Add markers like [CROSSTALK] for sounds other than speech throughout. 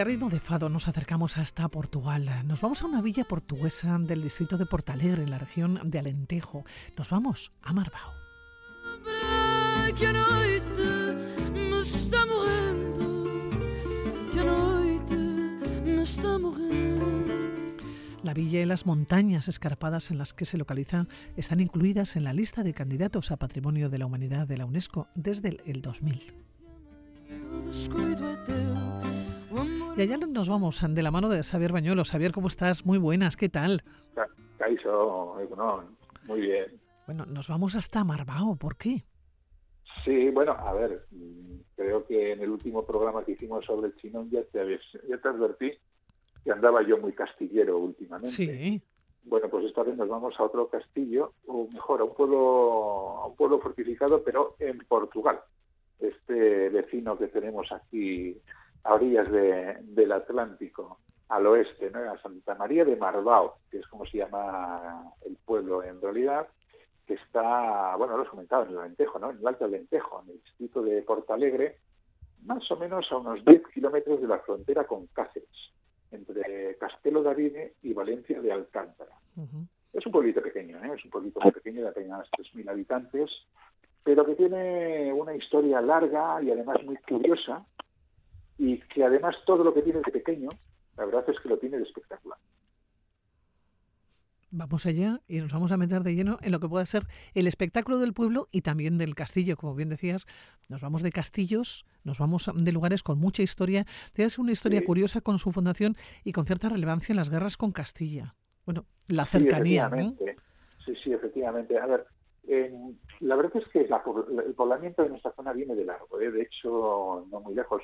a ritmo de fado nos acercamos hasta Portugal. Nos vamos a una villa portuguesa del distrito de Portalegre, en la región de Alentejo. Nos vamos a Marbao. La villa y las montañas escarpadas en las que se localiza están incluidas en la lista de candidatos a Patrimonio de la Humanidad de la UNESCO desde el 2000. Y allá nos vamos de la mano de Xavier Bañuelos. Xavier, ¿cómo estás? Muy buenas, ¿qué tal? Ca- Caixo, Egunon, muy bien. Bueno, nos vamos hasta Marbao, ¿por qué? Sí, bueno, a ver, creo que en el último programa que hicimos sobre el chinón ya te, ya te advertí que andaba yo muy castillero últimamente. Sí, Bueno, pues esta vez nos vamos a otro castillo, o mejor, a un pueblo, a un pueblo fortificado, pero en Portugal. Este vecino que tenemos aquí a orillas de- del Atlántico, al oeste, ¿no? a Santa María de Marbao, que es como se llama el pueblo en realidad, que está, bueno, lo has comentado, en el Alentejo, ¿no? En el Alto Alentejo, en el distrito de Portalegre, más o menos a unos 10 kilómetros de la frontera con Cáceres, entre Castelo de Arine y Valencia de Alcántara. Es un pueblito pequeño, ¿eh? es un pueblito muy pequeño de apenas 3.000 habitantes, pero que tiene una historia larga y además muy curiosa, y que además todo lo que tiene de pequeño, la verdad es que lo tiene de espectacular. Vamos allá y nos vamos a meter de lleno en lo que puede ser el espectáculo del pueblo y también del castillo. Como bien decías, nos vamos de castillos, nos vamos de lugares con mucha historia. Tienes una historia Sí. curiosa con su fundación y con cierta relevancia en las guerras con Castilla. Bueno, la Sí, cercanía, ¿no? efectivamente. Sí, sí, efectivamente. A ver, eh, la verdad es que la el poblamiento de nuestra zona viene de largo. ¿eh? De hecho, no muy lejos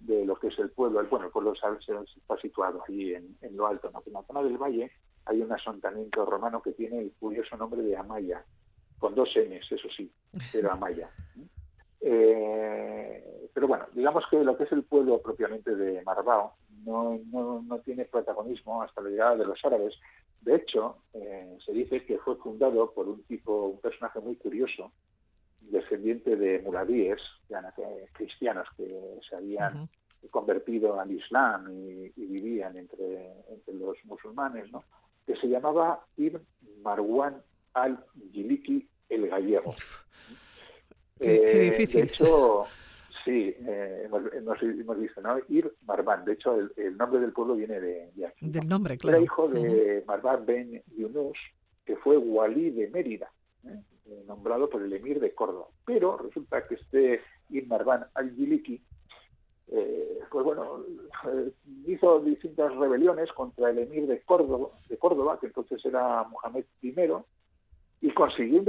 de lo que es el pueblo. Bueno, el pueblo está situado ahí en, lo alto. ¿no? En la zona del valle hay un asentamiento romano que tiene el curioso nombre de Amaya, con dos M's, eso sí, pero Amaya. Eh, pero bueno, digamos que lo que es el pueblo propiamente de Marbao no, no, no tiene protagonismo hasta la llegada de los árabes. De hecho, eh, se dice que fue fundado por un tipo, un personaje muy curioso, descendiente de muladíes, que- cristianos que se habían convertido al Islam y, y vivían entre, entre los musulmanes, ¿no? que se llamaba Ibn Marwan al-Yiliki el Gallego. Qué- qué Eh, difícil. De hecho, sí, eh, hemos, hemos- hemos visto, ¿no? Ir Marwan. De hecho, el, el nombre del pueblo viene de, de aquí. Del nombre, claro. Era hijo de Marwan ben Yunus, que fue walí de Mérida, ¿eh? Nombrado por el emir de Córdoba. Pero resulta que este Marwan al-Yiliki, eh, pues bueno, eh, hizo distintas rebeliones contra el emir de Córdoba, de Córdoba, que entonces era Mohamed I, y consiguió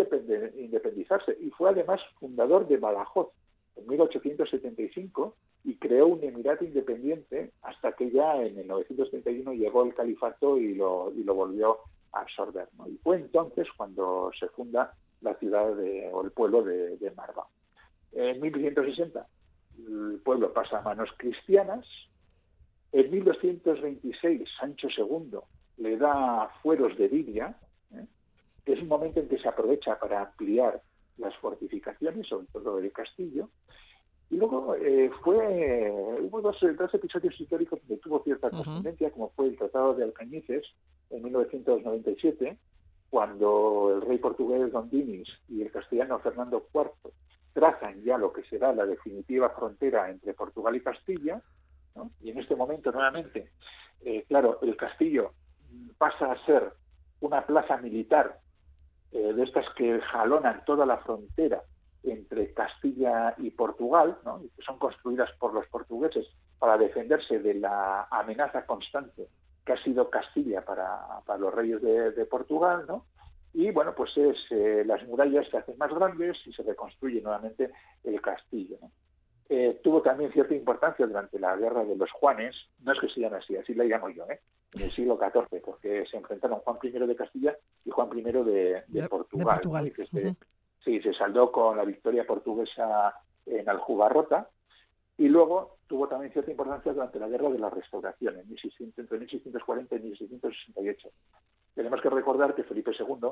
independizarse. Y fue además fundador de Badajoz en 1875 y creó un emirato independiente hasta que ya en el 931 llegó el califato y lo, volvió a absorber. Y fue entonces cuando se funda la ciudad o el pueblo de, de. En 1160 el pueblo pasa a manos cristianas. En 1226 Sancho II le da fueros de Lidia, ¿eh? que es un momento en que se aprovecha para ampliar las fortificaciones, sobre todo del castillo. Y luego eh, fue hubo dos, dos episodios históricos donde tuvo cierta Ujú. trascendencia, como fue el Tratado de Alcañices en 1997, cuando el rey portugués Don Dinis y el castellano Fernando IV trazan ya lo que será la definitiva frontera entre Portugal y Castilla, ¿no? y en este momento nuevamente, eh, claro, el castillo pasa a ser una plaza militar eh, de estas que jalonan toda la frontera entre Castilla y Portugal, ¿no? que son construidas por los portugueses para defenderse de la amenaza constante que ha sido Castilla para, los reyes de Portugal, ¿no? Y bueno, pues es eh, las murallas se hacen más grandes y se reconstruye nuevamente el castillo. ¿no? Eh, tuvo también cierta importancia durante la guerra de los Juanes, no es que se llame así, así la llamo yo, ¿eh? en el siglo XIV, porque se enfrentaron Juan I de Castilla y Juan I de, de, De- Portugal. de Portugal, ¿no? Y que se- ujú. Sí, se saldó con la victoria portuguesa en Aljubarrota y luego tuvo también cierta importancia durante la guerra de la restauración, en 1600, entre 1640 y 1668. Tenemos que recordar que Felipe II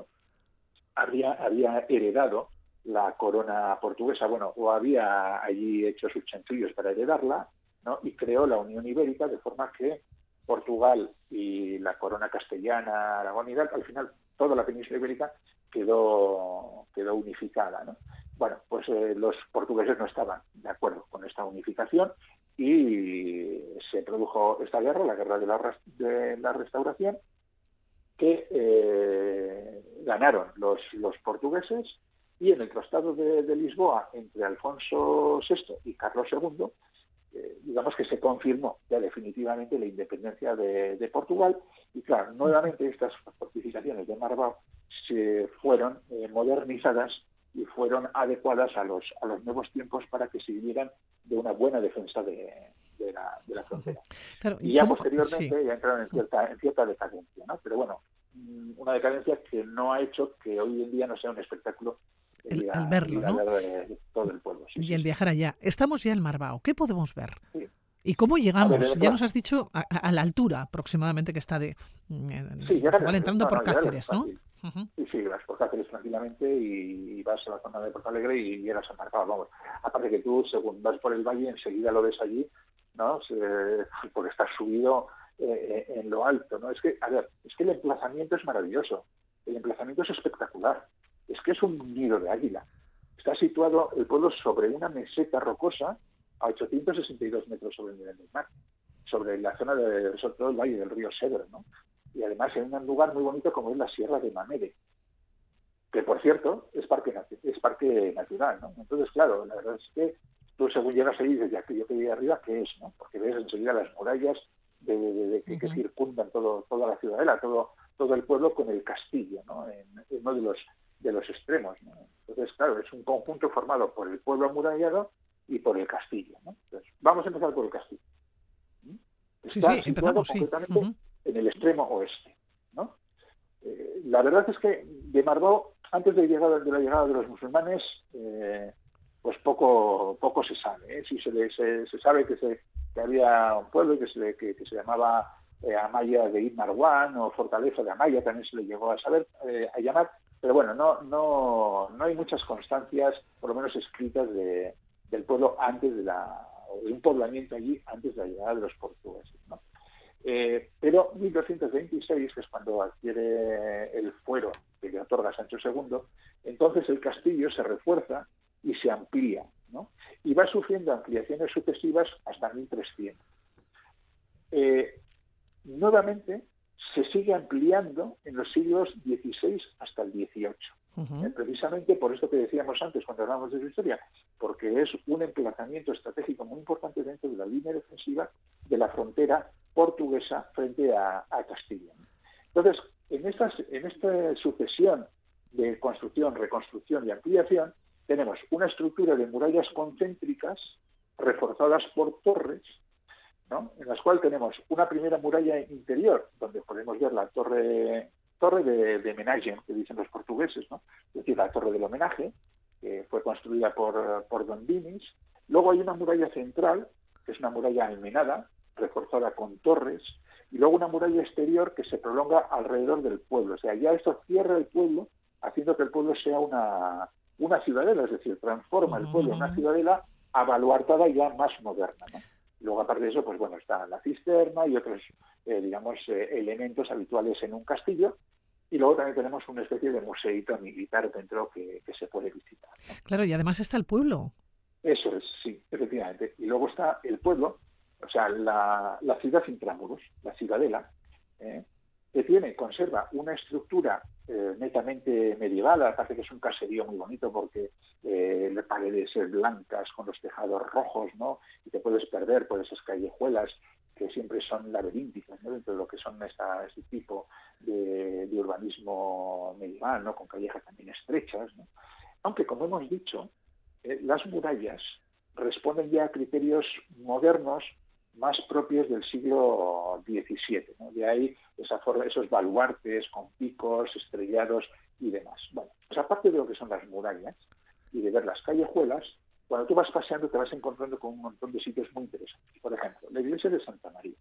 había, había heredado la corona portuguesa, bueno, o había allí hecho sus chanchullos para heredarla, ¿no? y creó la Unión Ibérica de forma que Portugal y la corona castellana, Aragón y tal, al final toda la península ibérica quedó, quedó unificada. ¿no? Bueno, pues eh, los portugueses no estaban de acuerdo con esta unificación y se produjo esta guerra, la guerra de la, de la restauración, que eh, ganaron los, los portugueses y en el Tratado de, Lisboa entre Alfonso VI y Carlos II, eh, digamos que se confirmó ya definitivamente la independencia de, Portugal. Y claro, nuevamente estas fortificaciones de Marbao se fueron eh, modernizadas y fueron adecuadas a los, a los nuevos tiempos para que sirvieran de una buena defensa de, la, frontera. y, ya posteriormente ya entraron en cierta, en cierta decadencia, ¿no? Pero bueno, mm, una decadencia que no ha hecho que hoy en día no sea un espectáculo el, verlo, ¿no? todo el pueblo. y el viajar allá. Estamos ya en Marbao. ¿Qué podemos ver? ¿Y cómo llegamos? ya nos has dicho a, la altura aproximadamente que está de... Mm, sí, entrando por Cáceres, ¿no? Sí, sí, vas por Cáceres tranquilamente y, vas a la zona de Porto Alegre y llegas a Marbao. Vamos, aparte que tú, según vas por el valle, enseguida lo ves allí, ¿no? porque estás subido eh, eh, en lo alto, ¿no? Es que, a ver, es que el emplazamiento es maravilloso. El emplazamiento es espectacular es que es un nido de águila. Está situado el pueblo sobre una meseta rocosa a 862 metros sobre el nivel del mar, sobre la zona de, sobre todo el valle del río Segre, ¿no? Y además en un lugar muy bonito como es la Sierra de Mamere, que por cierto es parque, es parque natural, ¿no? Entonces, claro, la verdad es que tú según llegas ahí desde aquello que hay arriba, ¿qué es? ¿no? Porque ves enseguida las murallas de, que, circundan todo, toda la ciudadela, todo, todo el pueblo con el castillo, ¿no? En, en uno de los de los extremos. Entonces, claro, es un conjunto formado por el pueblo amurallado y por el castillo. vamos a empezar por el castillo. Está sí, situado completamente en el extremo oeste. ¿no? Eh, la verdad es que de Marbó, antes de, llegar, de la llegada de los musulmanes, eh, pues poco poco se sabe. ¿eh? Si se, se, sabe que, se, que había un pueblo que se, que, se llamaba Amaya de Marwan o Fortaleza de Amaya, también se le llegó a saber, a llamar, pero bueno, no, no, no hay muchas constancias, por lo menos escritas, de, del pueblo antes de la, de un poblamiento allí antes de la llegada de los portugueses. ¿no? Eh, pero 1226, que es cuando adquiere el fuero que le otorga Sancho II, entonces el castillo se refuerza y se amplía, ¿no? Y va sufriendo ampliaciones sucesivas hasta 1300. Eh, nuevamente, se sigue ampliando en los siglos XVI hasta el XVIII. Eh, precisamente por esto que decíamos antes cuando hablábamos de su historia, porque es un emplazamiento estratégico muy importante dentro de la línea defensiva de la frontera portuguesa frente a, Castilla. Entonces, en, estas, en esta sucesión de construcción, reconstrucción y ampliación, tenemos una estructura de murallas concéntricas reforzadas por torres en las cuales tenemos una primera muralla interior, donde podemos ver la torre torre de, de homenaje, que dicen los portugueses, ¿no? es decir, la torre del homenaje, que fue construida por, por Don Dinis. Luego hay una muralla central, que es una muralla almenada, reforzada con torres, y luego una muralla exterior que se prolonga alrededor del pueblo. O sea, ya esto cierra el pueblo, haciendo que el pueblo sea una, una ciudadela, es decir, transforma el pueblo en una ciudadela avaluartada ya más moderna. ¿no? Luego, aparte de eso, pues bueno, está la cisterna y otros, eh, digamos, eh, elementos habituales en un castillo. Y luego también tenemos una especie de museito militar dentro que, se puede visitar. Claro, y además está el pueblo. Eso es, sí, efectivamente. Y luego está el pueblo, o sea, la, la ciudad intramuros, la ciudadela, ¿eh? Que tiene, conserva una estructura eh, netamente medieval, aparte que es un caserío muy bonito porque eh, paredes blancas con los tejados rojos. Y te puedes perder por esas callejuelas que siempre son laberínticas, ¿no? Dentro de lo que son este tipo de, urbanismo medieval. Con callejas también estrechas. Aunque, como hemos dicho, eh, las murallas responden ya a criterios modernos más propios del siglo XVII. De ahí esa forma, esos baluartes con picos, estrellados y demás. Bueno, pues aparte de lo que son las murallas y de ver las callejuelas, cuando tú vas paseando te vas encontrando con un montón de sitios muy interesantes. Por ejemplo, la iglesia de Santa María,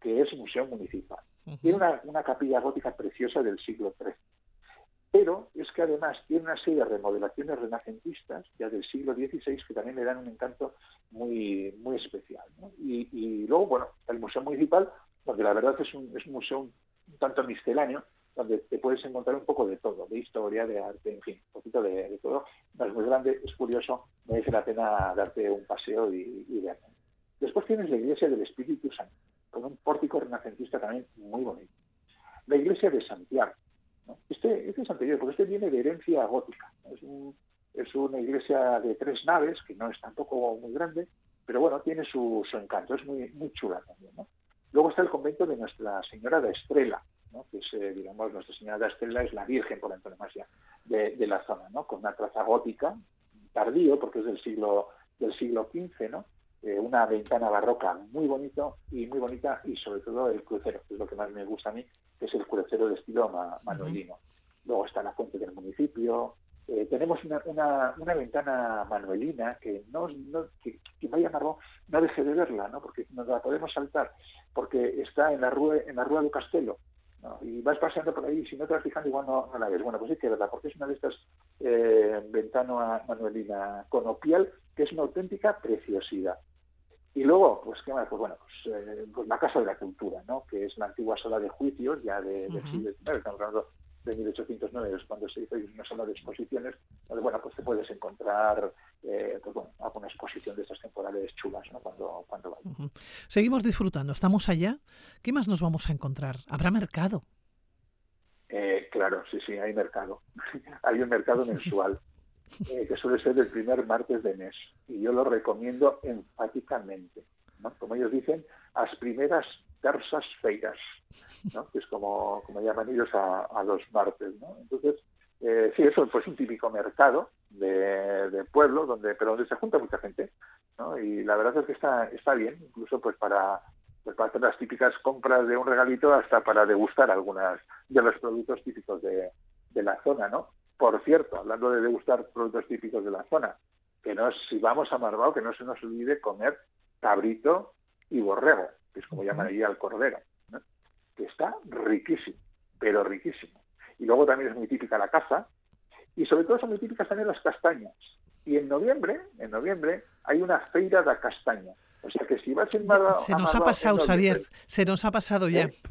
que es museo municipal. Tiene una, capilla gótica preciosa del siglo XIII. Pero es que además tiene una serie de remodelaciones renacentistas ya del siglo XVI que también le dan un encanto muy, muy especial. Y, luego, bueno, el Museo Municipal, donde la verdad es un, es un museo un, tanto misceláneo, donde te puedes encontrar un poco de todo, de historia, de arte, en fin, un poquito de, todo. No es muy grande, es curioso, merece la pena darte un paseo y, y verlo. Después tienes la iglesia del Espíritu Santo, con un pórtico renacentista también muy bonito. La iglesia de Santiago. Este, este, es anterior, porque este viene de herencia gótica. Es, es, una iglesia de tres naves, que no es tampoco muy grande, pero bueno, tiene su, encanto, es muy, muy chula también. Luego está el convento de Nuestra Señora de Estrela, que es, eh, digamos, Nuestra Señora de Estrela es la Virgen por antonomasia de, de la zona, ¿no? con una traza gótica, tardío, porque es del siglo, del siglo XV, ¿no? Eh, una ventana barroca muy bonito y muy bonita y sobre todo el crucero, que es lo que más me gusta a mí, que es el crucero de estilo manuelino. Luego está la fuente del municipio. Eh, tenemos una, una, ventana manuelina que no, no que, vaya a no deje de verla, ¿no? porque nos la podemos saltar, porque está en la rúa, en la rúa del Castelo, y vas paseando por ahí y si no te vas fijando igual no, la ves. Bueno, pues sí que es verdad, porque es una de estas eh, ventana manuelina conopial que es una auténtica preciosidad. Y luego, pues, ¿qué más? Pues bueno, pues, eh, pues, la Casa de la Cultura, ¿no? Que es la antigua sala de juicios, ya de, del siglo XIX, estamos hablando de 1809, es cuando se hizo una sala de exposiciones, donde, bueno, pues te puedes encontrar, eh, pues bueno, alguna exposición de estas temporales chulas, ¿no? Cuando, cuando vayas. Seguimos disfrutando, estamos allá. ¿Qué más nos vamos a encontrar? ¿Habrá mercado? Eh, claro, sí, sí, hay mercado. [LAUGHS] hay un mercado mensual. Eh, que suele ser el primer martes de mes. Y yo lo recomiendo enfáticamente. ¿no? Como ellos dicen, las primeras tersas feiras, ¿no? que es como, como llaman ellos a, los martes. ¿no? Entonces, eh, sí, eso pues un típico mercado de, pueblo, donde pero donde se junta mucha gente. ¿no? Y la verdad es que está, está bien, incluso pues para, pues para hacer las típicas compras de un regalito hasta para degustar algunas de los productos típicos de, de la zona, ¿no? Por cierto, hablando de degustar productos típicos de la zona, que no si vamos a Marbao, que no se nos olvide comer cabrito y borrego, que es como llaman allí al cordero, que está riquísimo, pero riquísimo. Y luego también es muy típica la caza, y sobre todo son muy típicas también las castañas. Y en noviembre, en noviembre, hay una feira de castaña. O sea que si vas en Marbao, Se nos ha pasado, Xavier, se nos ha pasado ya. ¿Eh?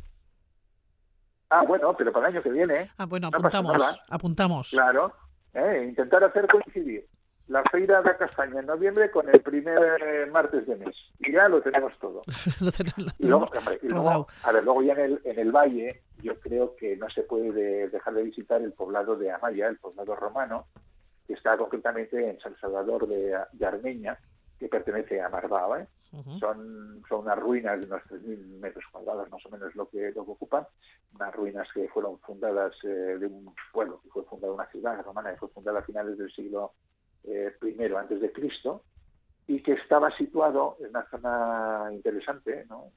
Ah, bueno, pero para el año que viene. Ah, bueno, apuntamos, apuntamos. Claro, ¿eh? intentar hacer coincidir la feira de castaña en noviembre con el primer martes de mes. Y ya lo tenemos todo. [LAUGHS] lo tenemos, y luego, a ver, luego ya en el, en el valle, yo creo que no se puede dejar de visitar el poblado de Amaya, el poblado romano, que está concretamente en San Salvador de, de Armeña, que pertenece a Marbao. ¿eh? Son, son unas ruinas de unos 3.000 metros cuadrados, más o menos lo que, lo ocupan, unas ruinas que fueron fundadas eh, de un pueblo, que fue fundada una ciudad romana, que fue fundada a finales del siglo eh, I antes de Cristo, y que estaba situado en una zona interesante, ¿no?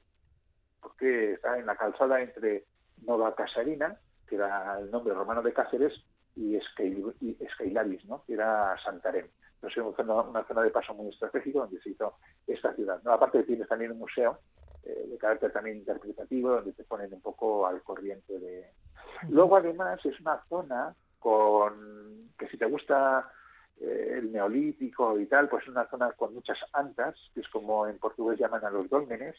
porque está en la calzada entre Nova Casarina, que era el nombre romano de Cáceres, y, Escailaris, ¿no? que era Santarém es una zona, una zona de paso muy estratégico donde se hizo esta ciudad. ¿no? Aparte tienes también un museo eh, de carácter también interpretativo donde te ponen un poco al corriente de... Luego además es una zona con que si te gusta eh, el neolítico y tal, pues es una zona con muchas antas, que es como en portugués llaman a los dólmenes.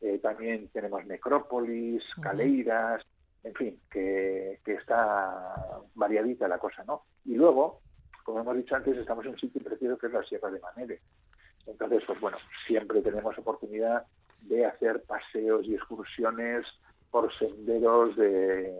Eh, también tenemos necrópolis, caleiras, en fin, que, que está variadita la cosa, ¿no? Y luego como hemos dicho antes, estamos en un sitio precioso que es la Sierra de Manere. Entonces, pues bueno, siempre tenemos oportunidad de hacer paseos y excursiones por senderos de,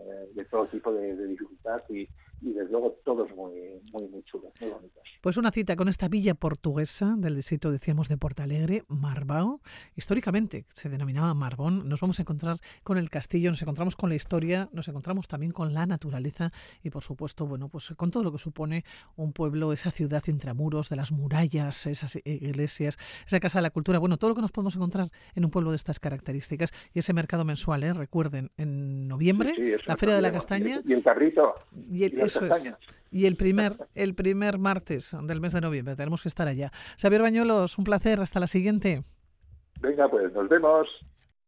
todo tipo de, de dificultad y, y desde luego todos muy, muy, muy chulos, muy bonitos. Pues una cita con esta villa portuguesa del distrito, decíamos, de Portalegre, Marbao. Históricamente se denominaba Marbón. Nos vamos a encontrar con el castillo, nos encontramos con la historia, nos encontramos también con la naturaleza y, por supuesto, bueno, pues con todo lo que supone un pueblo, esa ciudad intramuros, de las murallas, esas iglesias, esa casa de la cultura, bueno, todo lo que nos podemos encontrar en un pueblo de estas características y ese mercado mensual, ¿eh? recuerden, en noviembre, la Feria de la Castaña. Y el carrito. Y el, y el primer, el primer martes del mes de noviembre tenemos que estar allá. Xavier Bañuelos, un placer. Hasta la siguiente. Venga, pues nos vemos.